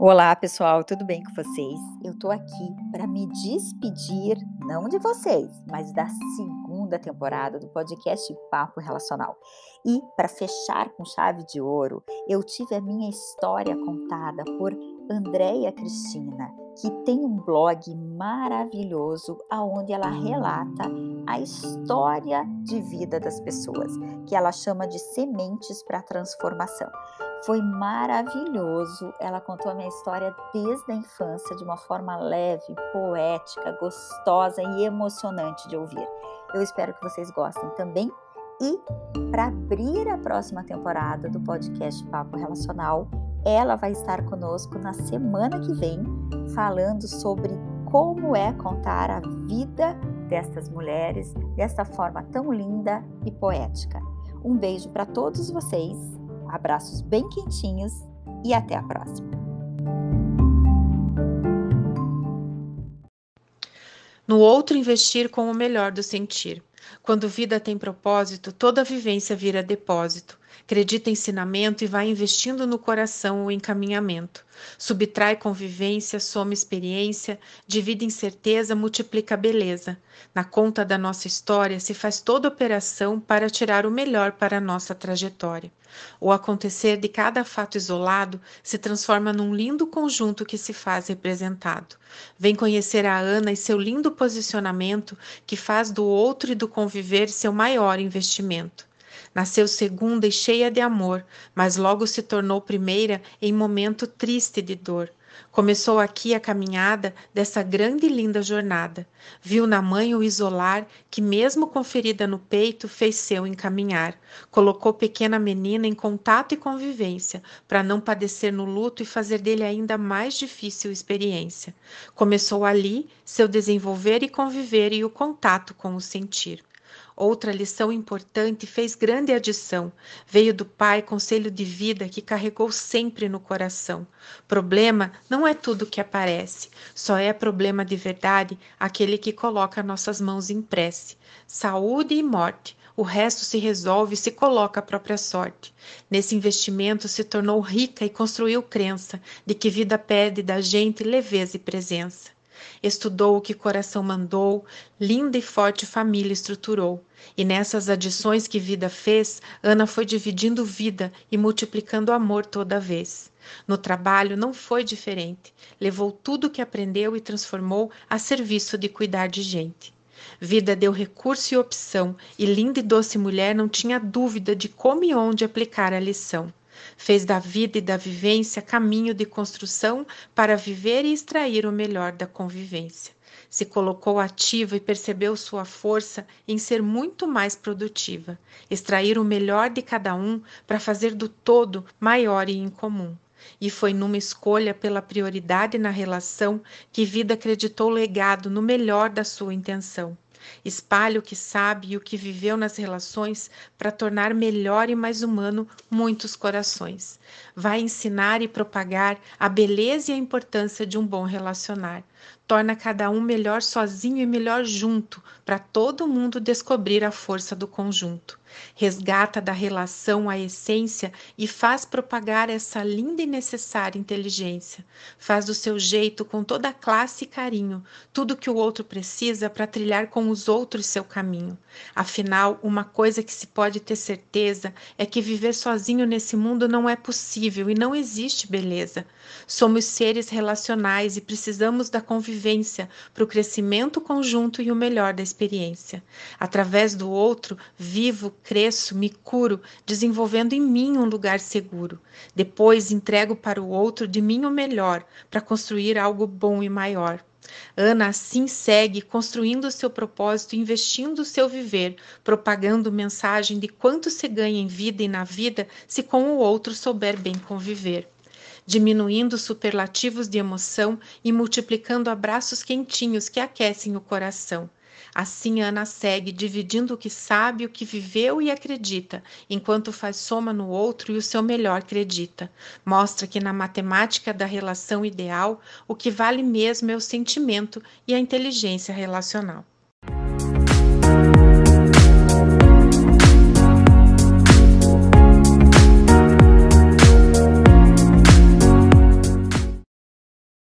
Olá, pessoal, tudo bem com vocês? Eu tô aqui para me despedir, não de vocês, mas da segunda temporada do podcast Papo Relacional. E para fechar com chave de ouro, eu tive a minha história contada por Andréia Cristina, que tem um blog maravilhoso aonde ela relata a história de vida das pessoas, que ela chama de sementes para transformação. Foi maravilhoso. Ela contou a minha história desde a infância de uma forma leve, poética, gostosa e emocionante de ouvir. Eu espero que vocês gostem também. E para abrir a próxima temporada do podcast Papo Relacional, ela vai estar conosco na semana que vem, falando sobre como é contar a vida destas mulheres desta forma tão linda e poética. Um beijo para todos vocês Abraços bem quentinhos e até a próxima. No outro, investir com o melhor do sentir. Quando vida tem propósito, toda vivência vira depósito. Acredita ensinamento e vai investindo no coração o encaminhamento. Subtrai convivência, soma experiência, divide incerteza, multiplica beleza. Na conta da nossa história se faz toda operação para tirar o melhor para a nossa trajetória. O acontecer de cada fato isolado se transforma num lindo conjunto que se faz representado. Vem conhecer a Ana e seu lindo posicionamento que faz do outro e do conviver seu maior investimento. Nasceu segunda e cheia de amor, mas logo se tornou primeira em momento triste de dor. Começou aqui a caminhada dessa grande e linda jornada. Viu na mãe o isolar, que mesmo com ferida no peito, fez seu encaminhar. Colocou pequena menina em contato e convivência, para não padecer no luto e fazer dele ainda mais difícil experiência. Começou ali seu desenvolver e conviver e o contato com o sentir. Outra lição importante fez grande adição. Veio do Pai conselho de vida que carregou sempre no coração. Problema não é tudo que aparece, só é problema de verdade aquele que coloca nossas mãos em prece. Saúde e morte. O resto se resolve e se coloca a própria sorte. Nesse investimento se tornou rica e construiu crença de que vida pede da gente leveza e presença. Estudou o que coração mandou, linda e forte família estruturou. E nessas adições que vida fez, Ana foi dividindo vida e multiplicando amor toda vez. No trabalho não foi diferente. Levou tudo que aprendeu e transformou a serviço de cuidar de gente. Vida deu recurso e opção, e linda e doce mulher não tinha dúvida de como e onde aplicar a lição. Fez da vida e da vivência caminho de construção para viver e extrair o melhor da convivência. Se colocou ativa e percebeu sua força em ser muito mais produtiva, extrair o melhor de cada um para fazer do todo maior e incomum. E foi numa escolha pela prioridade na relação que Vida acreditou legado no melhor da sua intenção Espalhe o que sabe e o que viveu nas relações para tornar melhor e mais humano muitos corações. Vai ensinar e propagar a beleza e a importância de um bom relacionar. Torna cada um melhor sozinho e melhor junto, para todo mundo descobrir a força do conjunto. Resgata da relação a essência e faz propagar essa linda e necessária inteligência. Faz do seu jeito, com toda classe e carinho, tudo que o outro precisa para trilhar com os outros seu caminho. Afinal, uma coisa que se pode ter certeza é que viver sozinho nesse mundo não é possível e não existe beleza. Somos seres relacionais e precisamos da convivência para o crescimento conjunto e o melhor da experiência. Através do outro, vivo, cresço, me curo, desenvolvendo em mim um lugar seguro. Depois entrego para o outro de mim o melhor, para construir algo bom e maior. Ana assim segue construindo seu propósito, investindo o seu viver, propagando mensagem de quanto se ganha em vida e na vida se com o outro souber bem conviver diminuindo superlativos de emoção e multiplicando abraços quentinhos que aquecem o coração. Assim Ana segue, dividindo o que sabe, o que viveu e acredita, enquanto faz soma no outro e o seu melhor acredita. Mostra que na matemática da relação ideal, o que vale mesmo é o sentimento e a inteligência relacional.